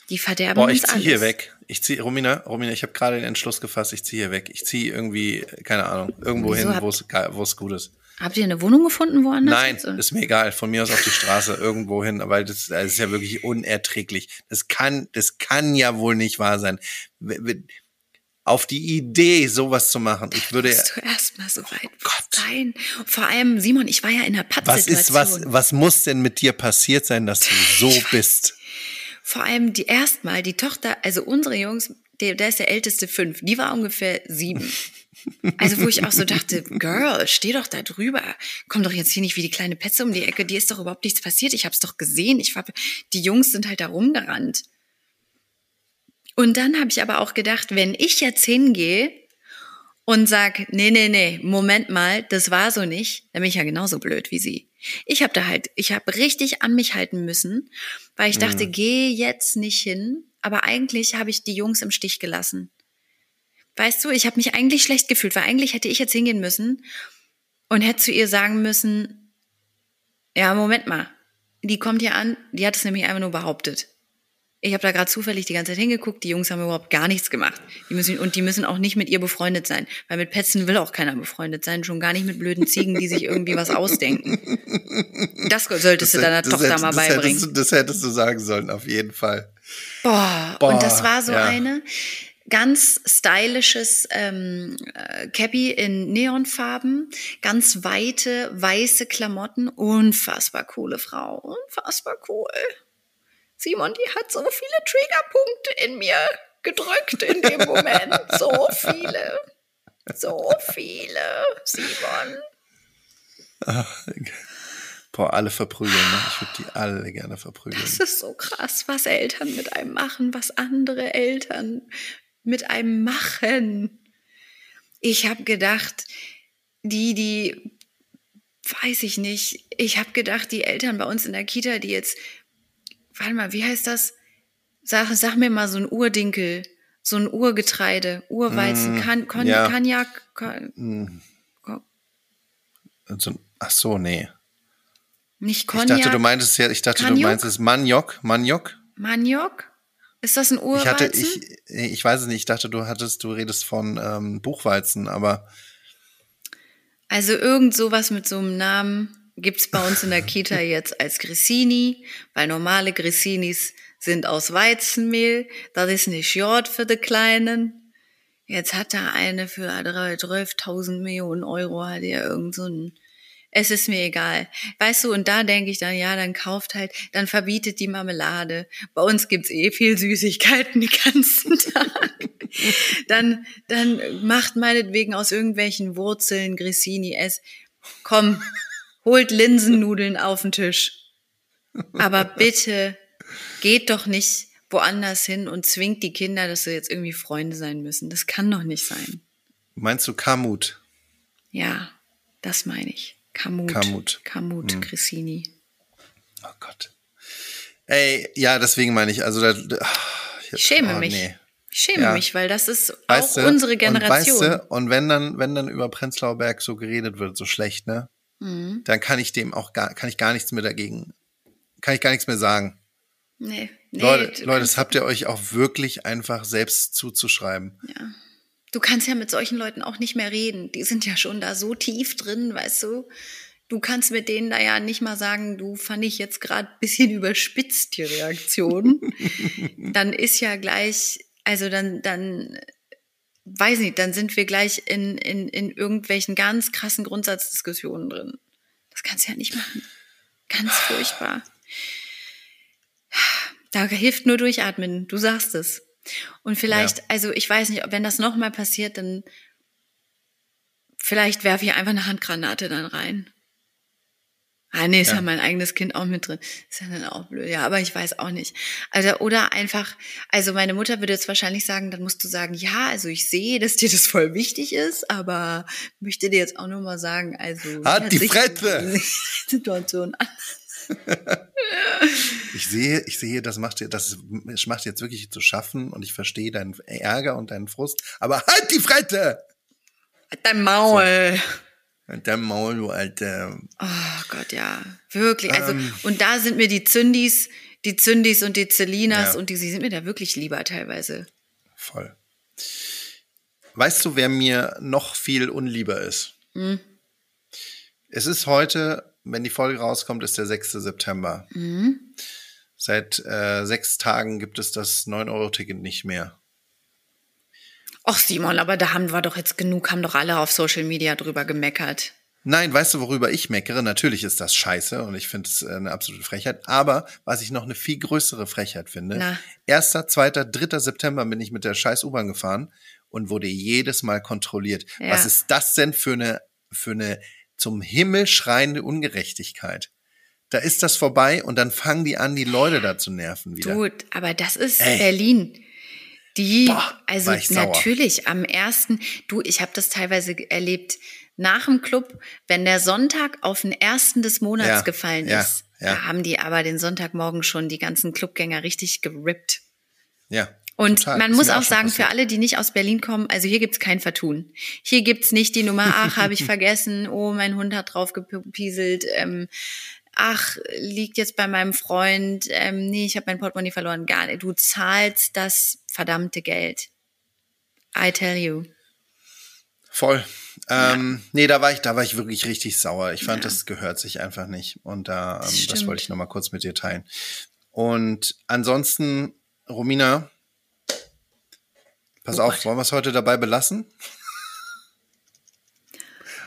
die verderben Boah, ich zieh alles. hier weg. Ich ziehe, Romina, Romina, ich habe gerade den Entschluss gefasst, ich ziehe hier weg. Ich ziehe irgendwie, keine Ahnung, irgendwo Wieso hin, wo es gut ist. Habt ihr eine Wohnung gefunden woanders? Nein, jetzt, ist mir egal. Von mir aus auf die Straße irgendwo hin, weil das, das ist ja wirklich unerträglich. Das kann, das kann ja wohl nicht wahr sein auf die Idee, sowas zu machen. Ich würde. Musst du erstmal so weit oh sein. Vor allem, Simon, ich war ja in der Pattsituation. Was ist, was, was muss denn mit dir passiert sein, dass du so bist? Vor allem die erstmal, die Tochter, also unsere Jungs, der, der ist der älteste fünf, die war ungefähr sieben. Also wo ich auch so dachte, Girl, steh doch da drüber. Komm doch jetzt hier nicht wie die kleine Petze um die Ecke. Dir ist doch überhaupt nichts passiert. Ich hab's doch gesehen. Ich war, die Jungs sind halt da rumgerannt. Und dann habe ich aber auch gedacht, wenn ich jetzt hingehe und sag, nee, nee, nee, Moment mal, das war so nicht, dann bin ich ja genauso blöd wie sie. Ich habe da halt, ich habe richtig an mich halten müssen, weil ich dachte, mhm. geh jetzt nicht hin, aber eigentlich habe ich die Jungs im Stich gelassen. Weißt du, ich habe mich eigentlich schlecht gefühlt, weil eigentlich hätte ich jetzt hingehen müssen und hätte zu ihr sagen müssen, Ja, Moment mal. Die kommt hier an, die hat es nämlich einfach nur behauptet. Ich habe da gerade zufällig die ganze Zeit hingeguckt, die Jungs haben überhaupt gar nichts gemacht. Die müssen, und die müssen auch nicht mit ihr befreundet sein. Weil mit Petzen will auch keiner befreundet sein, schon gar nicht mit blöden Ziegen, die sich irgendwie was ausdenken. Das solltest du deiner das Tochter hättest- mal das beibringen. Hättest, du- das hättest du sagen sollen, auf jeden Fall. Boah, Boah, und das war so ja. eine ganz stylisches ähm, äh, Cappy in Neonfarben, ganz weite weiße Klamotten, unfassbar coole Frau, unfassbar cool. Simon, die hat so viele Triggerpunkte in mir gedrückt in dem Moment, so viele, so viele, Simon. Boah, alle verprügeln, ne? Ich würde die alle gerne verprügeln. Das ist so krass, was Eltern mit einem machen, was andere Eltern mit einem machen. Ich habe gedacht, die, die, weiß ich nicht, ich habe gedacht, die Eltern bei uns in der Kita, die jetzt, warte mal, wie heißt das? Sag, sag mir mal so ein Urdinkel, so ein Urgetreide, Urweizen, Mm, kan, Kon, ja. Kon, Hm, Ko- so, ach so, nee. nicht Ich Cognac, dachte, du meintest ja, ich dachte, du Cognac? meinst es Maniok, Maniok. Maniok? Ist das ein Ich Urweizen? hatte, ich, ich weiß es nicht, ich dachte, du hattest, du redest von ähm, Buchweizen, aber Also irgend sowas mit so einem Namen gibt's bei uns in der Kita jetzt als Grissini, weil normale Grissinis sind aus Weizenmehl. Das ist nicht Jord für die Kleinen. Jetzt hat er eine für 12.000 Millionen Euro, hat er irgend so ein es ist mir egal. Weißt du, und da denke ich dann, ja, dann kauft halt, dann verbietet die Marmelade. Bei uns gibt's eh viel Süßigkeiten den ganzen Tag. dann, dann macht meinetwegen aus irgendwelchen Wurzeln Grissini es. Komm, holt Linsennudeln auf den Tisch. Aber bitte geht doch nicht woanders hin und zwingt die Kinder, dass sie jetzt irgendwie Freunde sein müssen. Das kann doch nicht sein. meinst du Kamut? Ja, das meine ich. Kamut. Kamut. Kamut, Hm. Grissini. Oh Gott. Ey, ja, deswegen meine ich, also da, ach, Ich schäme oh, mich. nee. Ich schäme Ja. mich, weil das ist Weißt auch du, unsere Generation. Und, weißt du, und wenn dann, wenn dann über Prenzlauer Berg so geredet wird, so schlecht, ne, Mhm. dann kann ich dem auch gar, kann ich gar nichts mehr dagegen, kann ich gar nichts mehr sagen. Nee, nee, Leute, Leute, das habt ihr euch auch wirklich einfach selbst zuzuschreiben. Ja. Du kannst ja mit solchen Leuten auch nicht mehr reden. Die sind ja schon da so tief drin, weißt du. Du kannst mit denen da ja nicht mal sagen, du fand ich jetzt gerade ein bisschen überspitzt, die Reaktion. dann ist ja gleich, also dann, dann, weiß nicht, dann sind wir gleich in, in, in irgendwelchen ganz krassen Grundsatzdiskussionen drin. Das kannst du ja nicht machen. Ganz furchtbar. Da hilft nur durchatmen. Du sagst es. Und vielleicht, Ja. also ich weiß nicht, wenn das nochmal passiert, dann vielleicht werfe ich einfach eine Handgranate dann rein. Ah, nee, ist ja. Ja. mein eigenes Kind auch mit drin. Ist ja dann auch blöd. Ja, aber ich weiß auch nicht. Also, oder einfach, also meine Mutter würde jetzt wahrscheinlich sagen, dann musst du sagen, ja, also ich sehe, dass dir das voll wichtig ist, aber möchte dir jetzt auch nur mal sagen, also. Halt wie die Fresse! die Situation an. Ich sehe, ich sehe, das macht dir, das macht jetzt wirklich zu schaffen und ich verstehe deinen Ärger und deinen Frust, aber halt die Fresse! Dein Maul. Und dein Maul, du Alter. Oh Gott, ja. Wirklich. Also, Ähm. und da sind mir die Zündis, die Zündis und die Zelinas Ja. und die, sie sind mir da wirklich lieber teilweise. Voll. Weißt du, wer mir noch viel unlieber ist? Hm. Es ist heute, wenn die Folge rauskommt, ist der 6. September. Mhm. Seit äh, sechs Tagen gibt es das 9-Euro-Ticket nicht mehr. Och Simon, aber da haben wir doch jetzt genug, haben doch alle auf Social Media drüber gemeckert. Nein, weißt du, worüber ich meckere? Natürlich ist das scheiße und ich finde es äh, eine absolute Frechheit. Aber was ich noch eine viel größere Frechheit finde, Na. 1., 2., 3. September bin ich mit der scheiß U-Bahn gefahren und wurde jedes Mal kontrolliert. Ja. Was ist das denn für eine, für eine zum Himmel schreiende Ungerechtigkeit? Da ist das vorbei und dann fangen die an, die Leute da zu nerven wieder. Du, aber das ist Ey. Berlin. Die, Boah, also war ich sauer. natürlich am ersten, du, ich habe das teilweise erlebt, nach dem Club, wenn der Sonntag auf den ersten des Monats Ja, gefallen ja, ist, ja. da haben die aber den Sonntagmorgen schon die ganzen Clubgänger richtig gerippt. Ja. Und total. man muss auch sagen, für alle, die nicht aus Berlin kommen, also hier gibt's kein Vertun. Hier gibt's nicht die Nummer, ach, habe ich vergessen, oh, mein Hund hat drauf gepieselt, ähm, ach, liegt jetzt bei meinem Freund, ähm, nee, ich habe mein Portemonnaie verloren, gar nicht. Du zahlst das verdammte Geld. I tell you. Voll. Ähm, Nee, da war ich, da war ich wirklich richtig sauer. Ich fand, ja. das gehört sich einfach nicht. Und da, ähm, das, das wollte ich nochmal kurz mit dir teilen. Und ansonsten, Romina, pass oh auf, Gott. wollen wir es heute dabei belassen?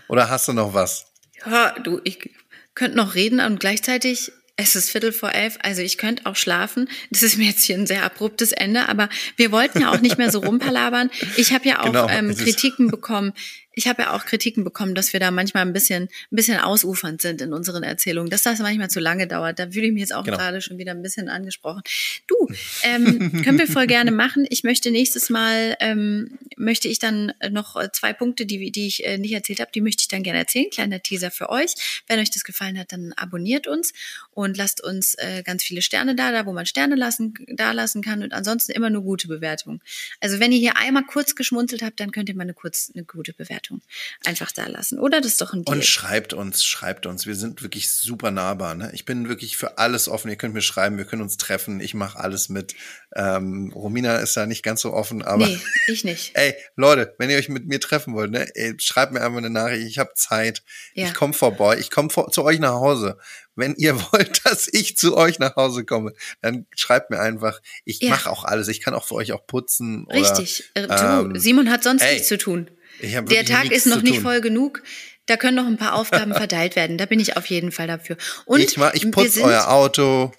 Oder hast du noch was? Ja, du, ich könnte noch reden und gleichzeitig es ist Viertel vor elf, also ich könnte auch schlafen. Das ist mir jetzt hier ein sehr abruptes Ende, aber wir wollten ja auch nicht mehr so rumpalabern. Ich habe ja auch genau, ähm, Kritiken bekommen ich habe ja auch Kritiken bekommen, dass wir da manchmal ein bisschen, ein bisschen ausufernd sind in unseren Erzählungen, dass das manchmal zu lange dauert. Da fühle ich mich jetzt auch genau. gerade schon wieder ein bisschen angesprochen. Du, ähm, können wir voll gerne machen. Ich möchte nächstes Mal, ähm, möchte ich dann noch zwei Punkte, die, die ich äh, nicht erzählt habe, die möchte ich dann gerne erzählen. Kleiner Teaser für euch. Wenn euch das gefallen hat, dann abonniert uns und lasst uns äh, ganz viele Sterne da, da wo man Sterne lassen, da lassen kann und ansonsten immer nur gute Bewertungen. Also wenn ihr hier einmal kurz geschmunzelt habt, dann könnt ihr mal eine kurz eine gute Bewertung Bewertung einfach da lassen. Oder das ist doch ein Deal. Und schreibt uns, schreibt uns. Wir sind wirklich super nahbar. Ne? Ich bin wirklich für alles offen. Ihr könnt mir schreiben, wir können uns treffen. Ich mache alles mit. Ähm, Romina ist da nicht ganz so offen, aber. Nee, ich nicht. ey, Leute, wenn ihr euch mit mir treffen wollt, ne, ey, schreibt mir einfach eine Nachricht. Ich habe Zeit. Ja. Ich komme vorbei. Ich komme zu euch nach Hause. Wenn ihr wollt, dass ich zu euch nach Hause komme, dann schreibt mir einfach. Ich ja. mache auch alles. Ich kann auch für euch auch putzen. Richtig. Oder, äh, du, ähm, Simon hat sonst ey, nichts zu tun. Der Tag ist noch nicht voll genug. Da können noch ein paar Aufgaben verteilt werden. Da bin ich auf jeden Fall dafür. Und ich, mach, ich putze euer Auto.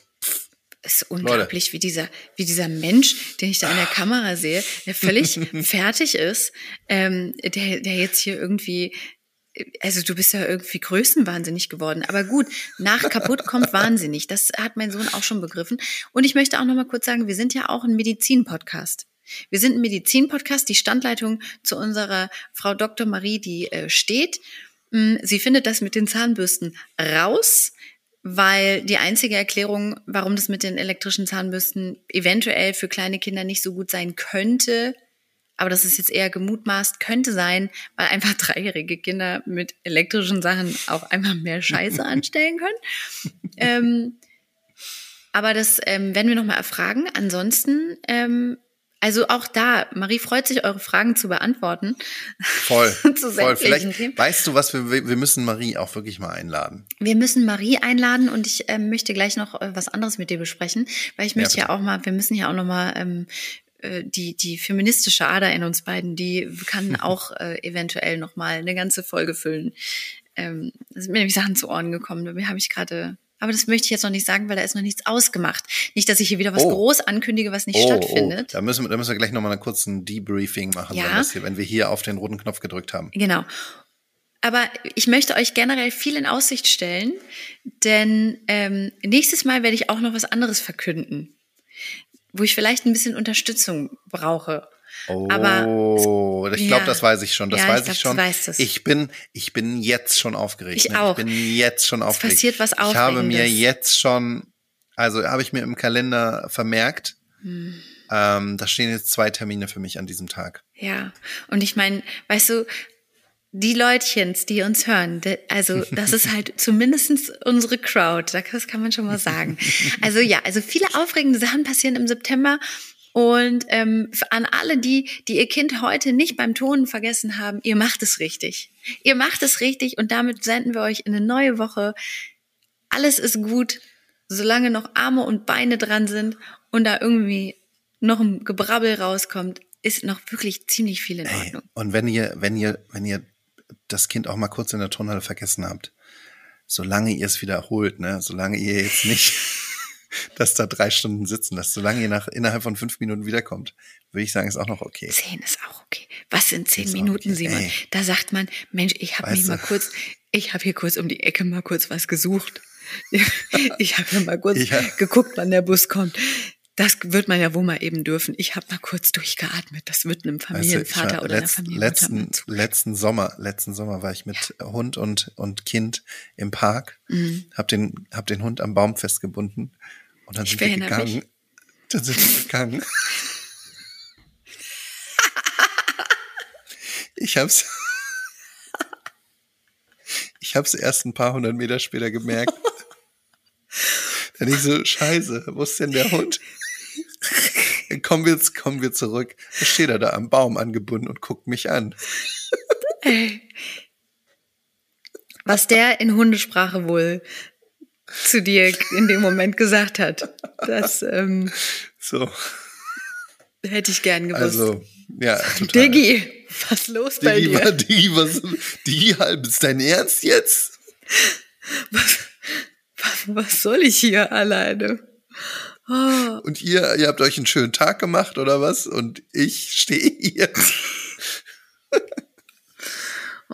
Es ist unglaublich, wie dieser, wie dieser Mensch, den ich da in der Kamera sehe, der völlig fertig ist, ähm, der, der jetzt hier irgendwie also du bist ja irgendwie größenwahnsinnig geworden. Aber gut, nach kaputt kommt wahnsinnig. Das hat mein Sohn auch schon begriffen. Und ich möchte auch noch mal kurz sagen, wir sind ja auch ein Medizin-Podcast. Wir sind ein Medizin-Podcast. Die Standleitung zu unserer Frau Dr. Marie, die äh, steht. Mm, sie findet das mit den Zahnbürsten raus, weil die einzige Erklärung, warum das mit den elektrischen Zahnbürsten eventuell für kleine Kinder nicht so gut sein könnte, aber das ist jetzt eher gemutmaßt, könnte sein, weil einfach dreijährige Kinder mit elektrischen Sachen auch einmal mehr Scheiße anstellen können. ähm, aber das ähm, werden wir nochmal erfragen. Ansonsten ähm, also auch da, Marie freut sich, eure Fragen zu beantworten. Voll. zu voll. Vielleicht Themen. weißt du was, wir, wir müssen Marie auch wirklich mal einladen. Wir müssen Marie einladen und ich äh, möchte gleich noch äh, was anderes mit dir besprechen, weil ich möchte ja, ja auch mal, wir müssen ja auch noch mal ähm, äh, die, die feministische Ader in uns beiden, die kann auch äh, eventuell noch mal eine ganze Folge füllen. Ähm, da sind mir nämlich Sachen zu Ohren gekommen. Da habe ich gerade aber das möchte ich jetzt noch nicht sagen, weil da ist noch nichts ausgemacht. Nicht, dass ich hier wieder was oh. groß ankündige, was nicht oh, stattfindet. Oh. Da, müssen wir, da müssen wir gleich nochmal einen kurzen Debriefing machen, ja. wenn, hier, wenn wir hier auf den roten Knopf gedrückt haben. Genau. Aber ich möchte euch generell viel in Aussicht stellen, denn ähm, nächstes Mal werde ich auch noch was anderes verkünden, wo ich vielleicht ein bisschen Unterstützung brauche. Oh, Aber ich glaube, ja. das weiß ich schon. Das ja, weiß ich, glaub, ich schon. Weißt es. Ich bin, ich bin jetzt schon aufgeregt. Ich auch. Ich bin jetzt schon aufgeregt. Es passiert was Aufregendes. Ich habe mir jetzt schon, also habe ich mir im Kalender vermerkt. Hm. Ähm, da stehen jetzt zwei Termine für mich an diesem Tag. Ja, und ich meine, weißt du, die Leutchens, die uns hören, also das ist halt zumindestens unsere Crowd, das kann man schon mal sagen. Also ja, also viele aufregende Sachen passieren im September und ähm, an alle die, die ihr Kind heute nicht beim Tonen vergessen haben, ihr macht es richtig. Ihr macht es richtig und damit senden wir euch in eine neue Woche. Alles ist gut, solange noch Arme und Beine dran sind und da irgendwie noch ein Gebrabbel rauskommt, ist noch wirklich ziemlich viel in Ordnung. Ey, und wenn ihr, wenn ihr, wenn ihr das Kind auch mal kurz in der Turnhalle vergessen habt, solange ihr es wiederholt, ne, solange ihr jetzt nicht dass da drei Stunden sitzen lässt. Solange ihr nach, innerhalb von fünf Minuten wiederkommt, würde ich sagen, ist auch noch okay. Zehn ist auch okay. Was sind zehn Minuten, okay. Simon? Ey. Da sagt man, Mensch, ich habe mich mal kurz, ich habe hier kurz um die Ecke mal kurz was gesucht. ich habe hier mal kurz ja. geguckt, wann der Bus kommt. Das wird man ja wohl mal eben dürfen. Ich habe mal kurz durchgeatmet. Das wird einem Familienvater weißt du, oder letzt, einer Familienmutter letzten, letzten Sommer, letzten Sommer war ich mit ja. Hund und und Kind im Park. Mhm. Hab den hab den Hund am Baum festgebunden und dann ich sind wir gegangen. Mich. Dann sind wir gegangen. ich hab's. Ich hab's erst ein paar hundert Meter später gemerkt. Und ich so, scheiße, wo ist denn der Hund? Dann kommen wir, jetzt, kommen wir zurück. Da steht er da am Baum angebunden und guckt mich an. Ey. Was der in Hundesprache wohl zu dir in dem Moment gesagt hat, das ähm, So, hätte ich gern gewusst. also, ja, total. Diggi, was los bei Digi, dir? Digi, was, Digi, halb, ist dein Ernst jetzt? Was, was soll ich hier alleine? Oh, Und ihr, ihr habt euch einen schönen Tag gemacht oder was? Und ich stehe hier.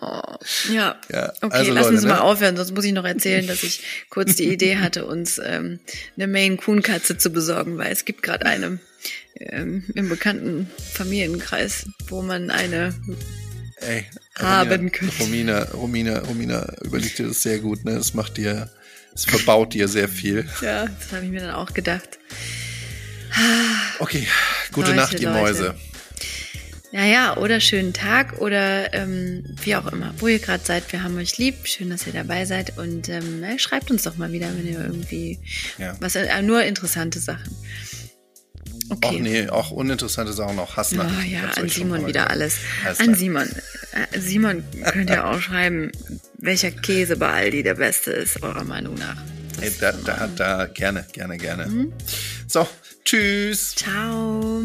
Oh, ja. Ja, Okay, also lass Leute, uns mal ne? aufhören, sonst muss ich noch erzählen, dass ich kurz die Idee hatte, uns ähm, eine Maine Coon Katze zu besorgen, weil es gibt gerade eine ähm, im bekannten Familienkreis, wo man eine Ey, haben Romina, könnte. Romina, Romina, Romina, überleg dir das sehr gut, ne? Das macht dir, es verbaut dir sehr viel. Ja, das habe ich mir dann auch gedacht. Okay, gute Leute, Nacht, ihr Leute. Mäuse. Naja, oder schönen Tag oder ähm, wie auch immer, wo ihr gerade seid. Wir haben euch lieb. Schön, dass ihr dabei seid. Und ähm, na, schreibt uns doch mal wieder, wenn ihr irgendwie Ja. was äh, nur interessante Sachen. Okay. Auch nee, auch uninteressante Sachen, auch Oh Hassnachrichten. ja, an Simon wieder gehört. alles. Alles An. Simon. Äh, Simon könnt ihr auch schreiben, welcher Käse bei Aldi der beste ist, eurer Meinung nach. Das Ey, da, da, da, gerne, gerne, gerne. Mhm. So, tschüss. Ciao.